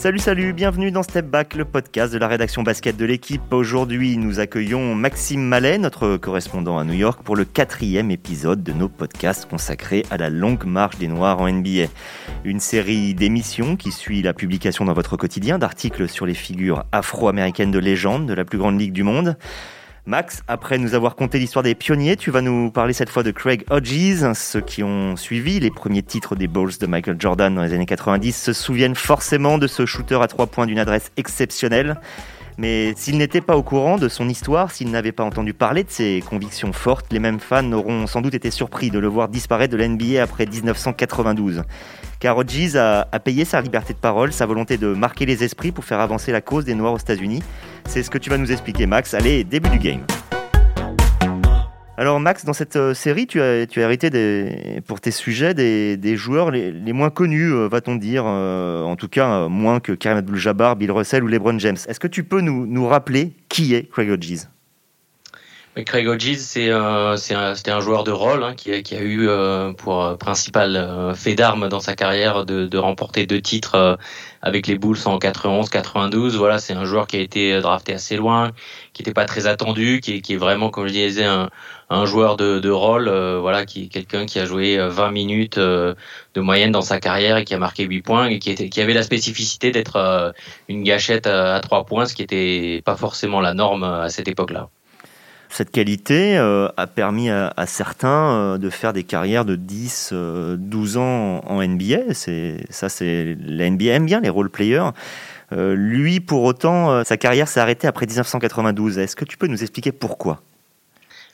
Salut, salut, bienvenue dans Step Back, le podcast de la rédaction basket de l'équipe. Aujourd'hui, nous accueillons Maxime Mallet, notre correspondant à New York, pour le quatrième épisode de nos podcasts consacrés à la longue marche des Noirs en NBA. Une série d'émissions qui suit la publication dans votre quotidien d'articles sur les figures afro-américaines de légende de la plus grande ligue du monde. Max, après nous avoir conté l'histoire des pionniers, tu vas nous parler cette fois de Craig Hodges. Ceux qui ont suivi les premiers titres des Bulls de Michael Jordan dans les années 90 se souviennent forcément de ce shooter à trois points d'une adresse exceptionnelle. Mais s'ils n'étaient pas au courant de son histoire, s'ils n'avaient pas entendu parler de ses convictions fortes, les mêmes fans auront sans doute été surpris de le voir disparaître de l'NBA après 1992 car Hodges a, payé sa liberté de parole, sa volonté de marquer les esprits pour faire avancer la cause des Noirs aux États-Unis. C'est ce que tu vas nous expliquer, Max. Allez, début du game. Alors Max, dans cette euh, série, tu as, tu as hérité pour tes sujets des, joueurs les, moins connus, euh, va-t-on dire, euh, en tout cas moins que Karim Abdul-Jabbar, Bill Russell ou LeBron James. Est-ce que tu peux nous, nous rappeler qui est Craig Hodges? Craig Hodges, c'est un, c'était un joueur de rôle hein, qui, a, qui, a, eu euh, pour euh, principal euh, fait d'armes dans sa carrière de, de remporter deux titres avec les Bulls en 91-92. Voilà, c'est un joueur qui a été drafté assez loin, qui n'était pas très attendu, qui, qui, est vraiment, comme je disais, un, un joueur de, de rôle. voilà, qui est quelqu'un qui a joué 20 minutes de moyenne dans sa carrière et qui a marqué 8 points et qui, était, qui avait la spécificité d'être une gâchette à, à 3 points, ce qui n'était pas forcément la norme à cette époque-là. Cette qualité euh, a permis à, certains euh, de faire des carrières de 10, 12 euh, ans en NBA. C'est, ça, c'est, la NBA aime bien les role-players. lui, pour autant, sa carrière s'est arrêtée après 1992. Est-ce que tu peux nous expliquer pourquoi?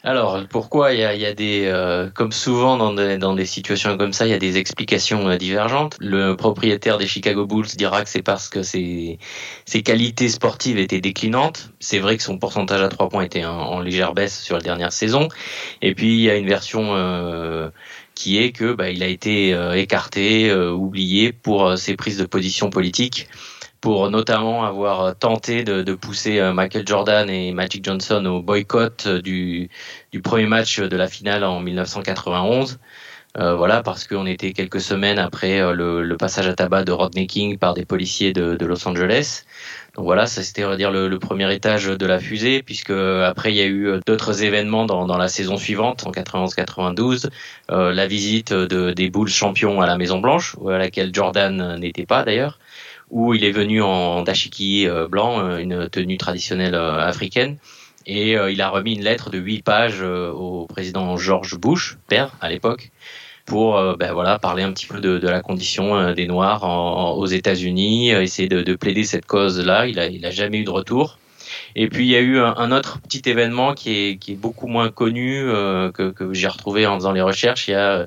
Alors, pourquoi il y a, des, euh, comme souvent dans des, dans des situations comme ça, il y a des explications euh, divergentes. Le propriétaire des Chicago Bulls dira que c'est parce que ses, ses qualités sportives étaient déclinantes. C'est vrai que son pourcentage à trois points était en, légère baisse sur la dernière saison. Et puis il y a une version euh, qui est que bah, il a été écarté, oublié pour ses prises de position politiques pour notamment avoir tenté de, pousser euh, Michael Jordan et Magic Johnson au boycott euh, du, premier match de la finale en 1991. Euh, voilà, parce qu'on était quelques semaines après le, passage à tabac de Rodney King par des policiers de, Los Angeles. Donc voilà, ça c'était on va dire le, premier étage de la fusée, puisque après il y a eu d'autres événements dans, la saison suivante, en 91-92, la visite de, des Bulls champions à la Maison Blanche, à laquelle Jordan n'était pas d'ailleurs où il est venu en dashiki euh, blanc, euh, une tenue traditionnelle euh, africaine. Et il a remis une lettre de huit pages au président George Bush, père à l'époque, pour ben voilà parler un petit peu de, la condition des Noirs aux États-Unis, essayer de, de, plaider cette cause-là. Il a, il a jamais eu de retour. Et puis il y a eu un, autre petit événement qui est, beaucoup moins connu que, que j'ai retrouvé en faisant les recherches. Il y a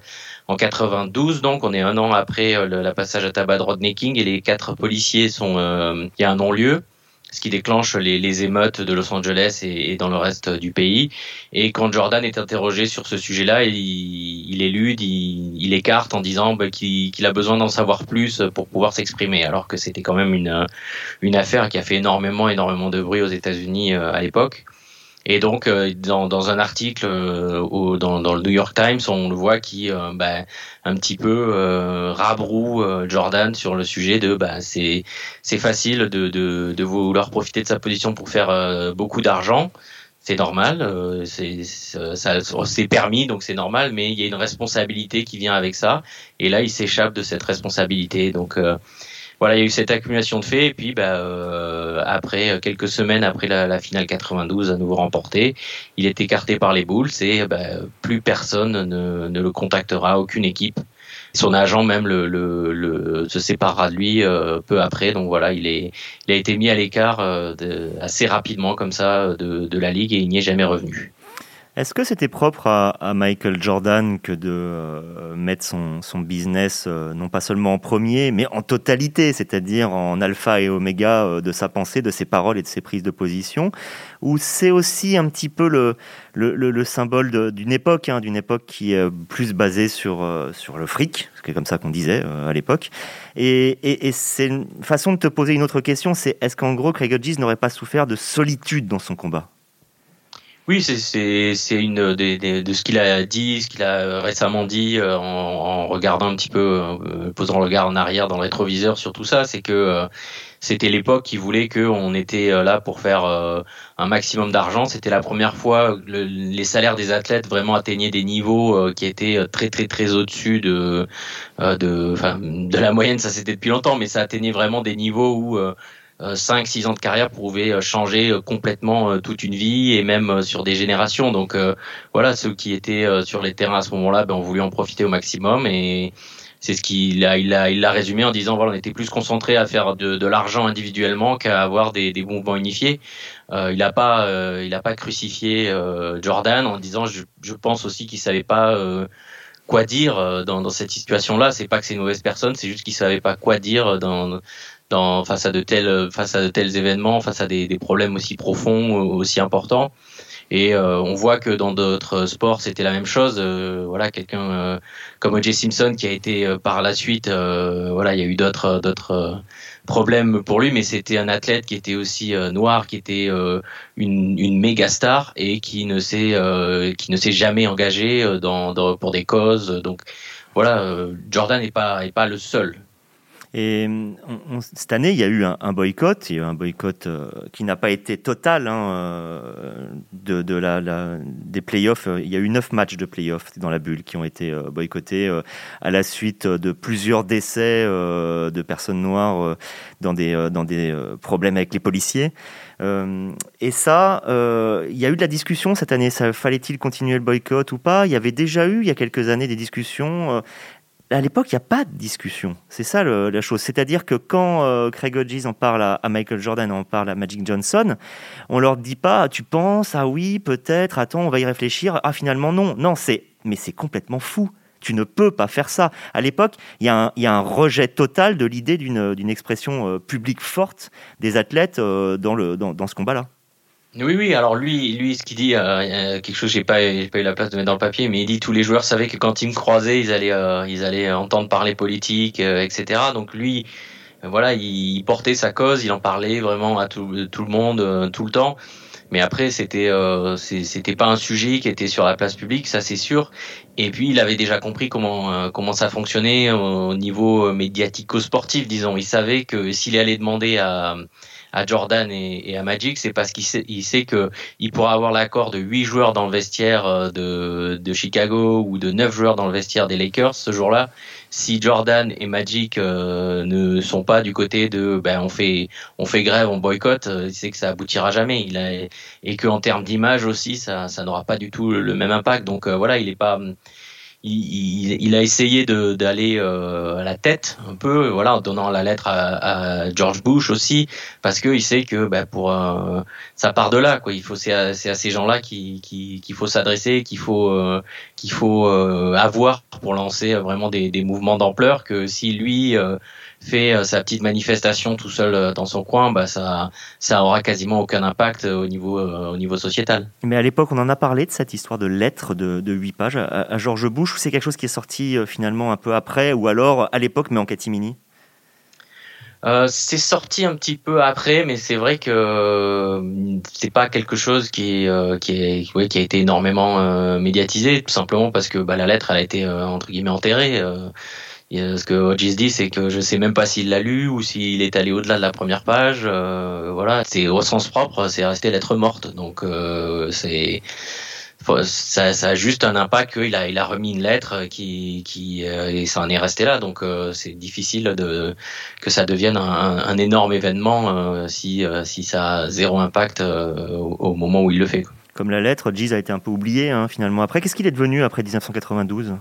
en 92, donc on est un an après euh, le, la passage à tabac de Rodney King et les quatre policiers sont, euh, il y a un non-lieu ce qui déclenche les, les, émeutes de Los Angeles et, et, dans le reste du pays. Et quand Jordan est interrogé sur ce sujet-là, il, il élude, il, il, écarte en disant bah, qu'il a besoin d'en savoir plus pour pouvoir s'exprimer, alors que c'était quand même une, une affaire qui a fait énormément, énormément de bruit aux États-Unis euh, à l'époque. Et donc, euh, dans, dans, un article euh, dans, dans, le New York Times, on le voit qui, euh, bah, un petit peu euh, rabroue Jordan sur le sujet de, bah, c'est c'est facile de, de, de, vouloir profiter de sa position pour faire beaucoup d'argent. C'est normal, c'est permis, donc c'est normal, mais il y a une responsabilité qui vient avec ça. Et là, il s'échappe de cette responsabilité. Donc voilà, il y a eu cette accumulation de faits. Et puis, bah, euh, après euh, quelques semaines après la, la, finale 92 à nouveau remportée, il est écarté par les Bulls et bah, plus personne ne, ne, le contactera, aucune équipe. Son agent même le, se séparera de lui euh, peu après. Donc voilà, il, est, a été mis à l'écart assez rapidement comme ça de la ligue et il n'y est jamais revenu. Est-ce que c'était propre à, Michael Jordan que de euh, mettre son, son business euh, non pas seulement en premier, mais en totalité, c'est-à-dire en alpha et oméga euh, de sa pensée, de ses paroles et de ses prises de position? Ou c'est aussi un petit peu le, le, le, symbole d'une époque, hein, d'une époque qui est plus basée sur, sur le fric, c'est comme ça qu'on disait à l'époque. Et, et, et c'est une façon de te poser une autre question, c'est est-ce qu'en gros Craig Hodges n'aurait pas souffert de solitude dans son combat? Oui, c'est une des, de ce qu'il a dit, ce qu'il a récemment dit en, en, regardant un petit peu, posant le regard en arrière dans le rétroviseur sur tout ça, c'est que c'était l'époque qui voulait qu'on était euh, là pour faire euh, un maximum d'argent. C'était la première fois que les salaires des athlètes vraiment atteignaient des niveaux euh, qui étaient très très très au-dessus de de, de la moyenne. Ça c'était depuis longtemps, mais ça atteignait vraiment des niveaux où 5-6 ans de carrière pouvaient changer complètement toute une vie et même sur des générations. Donc voilà, ceux qui étaient sur les terrains à ce moment-là ben, ont voulu en profiter au maximum et c'est ce qu'il a, il a, il a résumé en disant voilà, on était plus concentré à faire de, de l'argent individuellement qu'à avoir des, des mouvements unifiés. Euh, il n'a pas, euh, il a pas crucifié euh, Jordan en disant je, je pense aussi qu'il savait pas euh, quoi dire euh, dans, dans cette situation-là. C'est pas que c'est une mauvaise personne, c'est juste qu'il savait pas quoi dire dans, dans face à de tels, face à de tels événements, face à des, des problèmes aussi profonds, aussi importants. Et euh, on voit que dans d'autres sports, c'était la même chose. Euh, voilà, quelqu'un euh, comme O.J. Simpson qui a été par la suite, voilà, il y a eu d'autres d'autres problèmes pour lui, mais c'était un athlète qui était aussi noir, qui était une, une méga star et qui ne s'est qui ne s'est jamais engagé dans, dans, pour des causes. Donc voilà, Jordan n'est pas est pas le seul. Et cette année, il y a eu un, boycott, il y a un boycott euh, qui n'a pas été total hein, euh, de, des playoffs. Il y a eu neuf matchs de playoffs dans la bulle qui ont été euh, boycottés à la suite de plusieurs décès de personnes noires dans des, dans des problèmes avec les policiers. et ça, il y a eu de la discussion cette année. Fallait-il continuer le boycott ou pas? Il y avait déjà eu, il y a quelques années, des discussions à l'époque, il n'y a pas de discussion. C'est ça la chose. C'est-à-dire que quand euh, Craig Hodges en parle à, Michael Jordan, en parle à Magic Johnson, on leur dit pas, tu penses, ah oui, peut-être, attends, on va y réfléchir. Ah finalement non, non, c'est, mais c'est complètement fou. Tu ne peux pas faire ça. À l'époque, il y, a un rejet total de l'idée d'une expression euh, publique forte des athlètes euh, dans ce combat-là. Oui, oui. Alors lui, lui, ce qu'il dit, euh, quelque chose, j'ai pas, pas eu la place de mettre dans le papier, mais il dit tous les joueurs savaient que quand ils me croisaient, ils allaient, euh, ils allaient entendre parler politique, euh, etc. Donc lui, voilà, il, portait sa cause, il en parlait vraiment à tout, tout le monde, tout le temps. Mais après, c'était, c'était pas un sujet qui était sur la place publique, ça c'est sûr. Et puis, il avait déjà compris comment, comment ça fonctionnait au niveau médiatico-sportif, disons. Il savait que s'il allait demander à à Jordan et, à Magic, c'est parce qu'il sait, il pourra avoir l'accord de 8 joueurs dans le vestiaire euh, de, de Chicago ou de 9 joueurs dans le vestiaire des Lakers ce jour-là. Si Jordan et Magic euh, ne sont pas du côté de ben on fait on fait grève, on boycotte, euh, il sait que ça aboutira jamais. Il a, et que en termes d'image aussi, ça ça n'aura pas du tout le même impact. Donc voilà, il est pas il, il, a essayé d'aller euh, à la tête un peu, voilà, en donnant la lettre à, à George Bush aussi, parce qu'il sait que bah, pour euh, ça part de là, quoi. Il faut c'est à, à, ces gens-là qu'il qui, faut s'adresser, qu'il faut euh, qu'il faut euh, avoir pour lancer vraiment des, des mouvements d'ampleur. Que si lui fait euh, sa petite manifestation tout seul euh, dans son coin, bah ça, ça aura quasiment aucun impact euh, au niveau, au niveau sociétal. Mais à l'époque, on en a parlé de cette histoire de lettres de, de 8 pages à, George Bush, ou c'est quelque chose qui est sorti finalement un peu après, ou alors à l'époque, mais en catimini? Euh, c'est sorti un petit peu après, mais c'est vrai que euh, c'est pas quelque chose qui qui, est, ouais, qui a été énormément médiatisé, tout simplement parce que bah, la lettre elle a été entre guillemets enterrée ce que Hodges dit, c'est que je sais même pas s'il l'a lu ou s'il est allé au-delà de la première page. Euh, voilà, c'est au sens propre, c'est resté lettre morte. Donc euh, c'est ça, a juste un impact qu'il a, remis une lettre qui, euh, et ça en est resté là. Donc euh, c'est difficile que ça devienne un, énorme événement euh, si, ça a zéro impact au, au, moment où il le fait. Comme la lettre, Giz a été un peu oublié hein, finalement. Après, qu'est-ce qu'il est devenu après 1992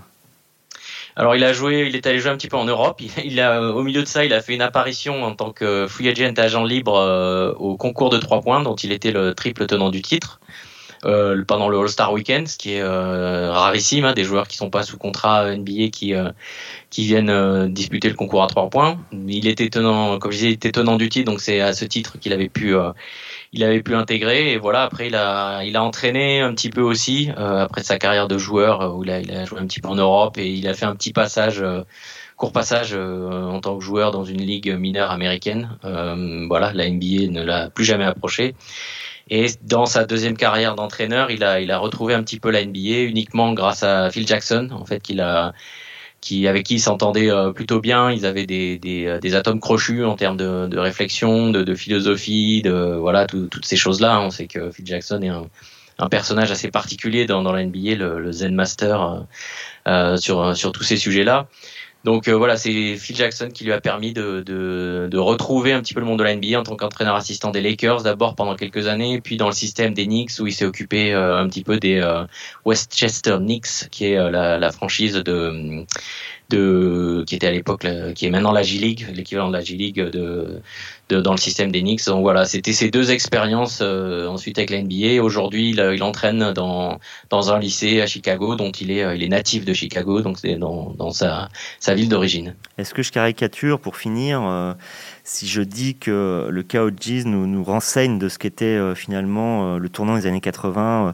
alors il a joué, il est allé jouer un petit peu en Europe. Il, a, au milieu de ça, il a fait une apparition en tant que free agent agent libre euh, au concours de trois points, dont il était le triple tenant du titre. Euh, pendant le All-Star Weekend, ce qui est euh, rarissime, hein, des joueurs qui sont pas sous contrat NBA qui qui viennent disputer le concours à trois points. Il était tenant, comme je disais, il était tenant du titre, donc c'est à ce titre qu'il avait pu il avait pu intégrer et voilà après il a il a entraîné un petit peu aussi euh, après sa carrière de joueur euh, où il a, il a joué un petit peu en Europe et il a fait un petit passage euh, court passage en tant que joueur dans une ligue mineure américaine. Voilà la NBA ne l'a plus jamais approché. Et dans sa deuxième carrière d'entraîneur, il a, il a retrouvé un petit peu la NBA uniquement grâce à Phil Jackson, en fait, qu'il a, qui, avec qui il s'entendait euh, plutôt bien. Ils avaient des, des, euh, des, atomes crochus en termes de, de réflexion, de, de, philosophie, de voilà toutes ces choses-là. On sait que Phil Jackson est un, un personnage assez particulier dans, dans la NBA, le, le Zen Master euh, euh sur, sur tous ces sujets-là. Donc euh, voilà, c'est Phil Jackson qui lui a permis de, retrouver un petit peu le monde de la NBA en tant qu'entraîneur assistant des Lakers, d'abord pendant quelques années, puis dans le système des Knicks où il s'est occupé euh, un petit peu des euh, Westchester Knicks, qui est la, franchise de de qui était à l'époque qui est maintenant la G League, l'équivalent de la G League de, de, dans le système des Knicks. Donc voilà, c'était ces deux expériences euh, ensuite avec la NBA. Aujourd'hui, il, il, entraîne dans dans un lycée à Chicago, dont il est il est natif de Chicago, donc c'est dans dans sa sa ville d'origine. Est-ce que je caricature pour finir euh, si je dis que le cas Hodges nous, renseigne de ce qu'était euh, finalement euh, le tournant des années 80 euh,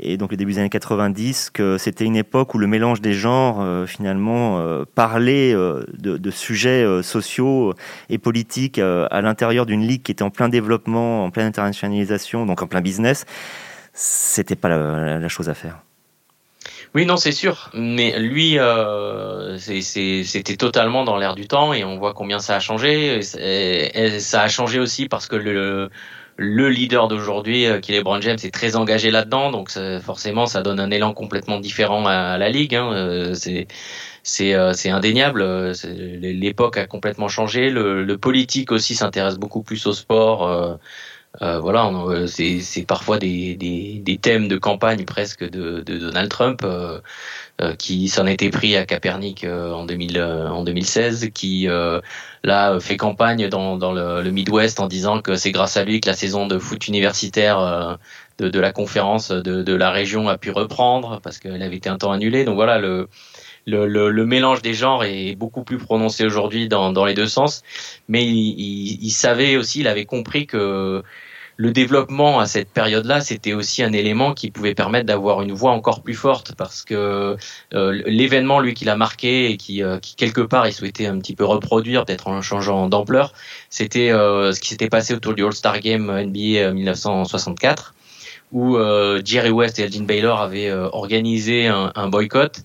et donc le début des années 90, que c'était une époque où le mélange des genres finalement parlait de, sujets sociaux et politiques à l'intérieur d'une ligue qui était en plein développement, en pleine internationalisation, donc en plein business, c'était pas la chose à faire. Oui, non, c'est sûr. Mais lui, euh, c'était totalement dans l'air du temps et on voit combien ça a changé. Ça a changé aussi parce que le, le leader d'aujourd'hui, euh, qui est LeBron James, est très engagé là-dedans. Donc forcément, ça donne un élan complètement différent à, la ligue. Hein. Euh, c'est c'est euh, indéniable. L'époque a complètement changé. Le, le politique aussi s'intéresse beaucoup plus au sport. Euh, voilà, euh, c'est parfois des, des, thèmes de campagne presque de, de Donald Trump euh, euh qui s'en était pris à Capernic en, 2000, en 2016, qui là fait campagne dans, dans le, Midwest en disant que c'est grâce à lui que la saison de foot universitaire de, la conférence de, la région a pu reprendre parce qu'elle avait été un temps annulée. Donc voilà, le, mélange des genres est beaucoup plus prononcé aujourd'hui dans, les deux sens. Mais il, savait aussi, il avait compris que le développement à cette période-là, c'était aussi un élément qui pouvait permettre d'avoir une voix encore plus forte parce que euh, l'événement, lui, qui l'a marqué et qui, euh, qui, quelque part, il souhaitait un petit peu reproduire, peut-être en changeant d'ampleur, c'était euh, ce qui s'était passé autour du All-Star Game NBA 1964 où Jerry West et Elgin Baylor avaient organisé un, boycott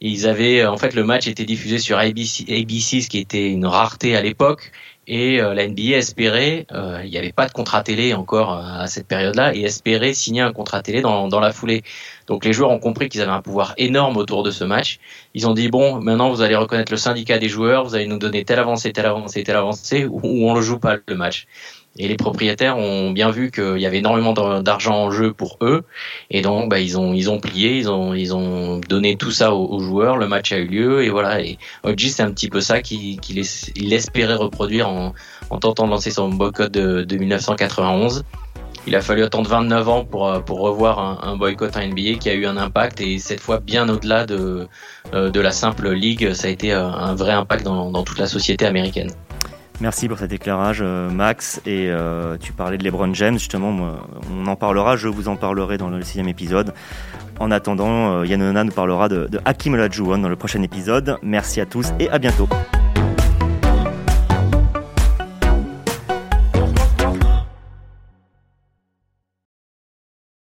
ils avaient, en fait, le match était diffusé sur ABC, ABC, ce qui était une rareté à l'époque. Et euh, la NBA espérait, euh, il n'y avait pas de contrat télé encore euh, à cette période-là, et espérait signer un contrat télé dans, dans la foulée. Donc les joueurs ont compris qu'ils avaient un pouvoir énorme autour de ce match. Ils ont dit bon, maintenant vous allez reconnaître le syndicat des joueurs, vous allez nous donner telle avancée, telle avancée, telle avancée, ou, ou on le joue pas le match. Et les propriétaires ont bien vu qu'il y avait énormément d'argent en jeu pour eux, et donc bah, ils ont ils ont plié, ils ont ils ont donné tout ça aux, joueurs. Le match a eu lieu et voilà. Et OG c'est un petit peu ça qu'il il espérait reproduire en, en tentant de lancer son boycott de, de 1991. Il a fallu attendre 29 ans pour, pour revoir un, un, boycott en NBA qui a eu un impact et cette fois bien au-delà de, euh, de la simple ligue, ça a été un vrai impact dans, dans toute la société américaine. Merci pour cet éclairage, euh, Max. Et euh, tu parlais de LeBron James, justement, on en parlera, je vous en parlerai dans le sixième épisode. En attendant, euh, nous parlera de, de Hakim Olajuwon dans le prochain épisode. Merci à tous et à bientôt.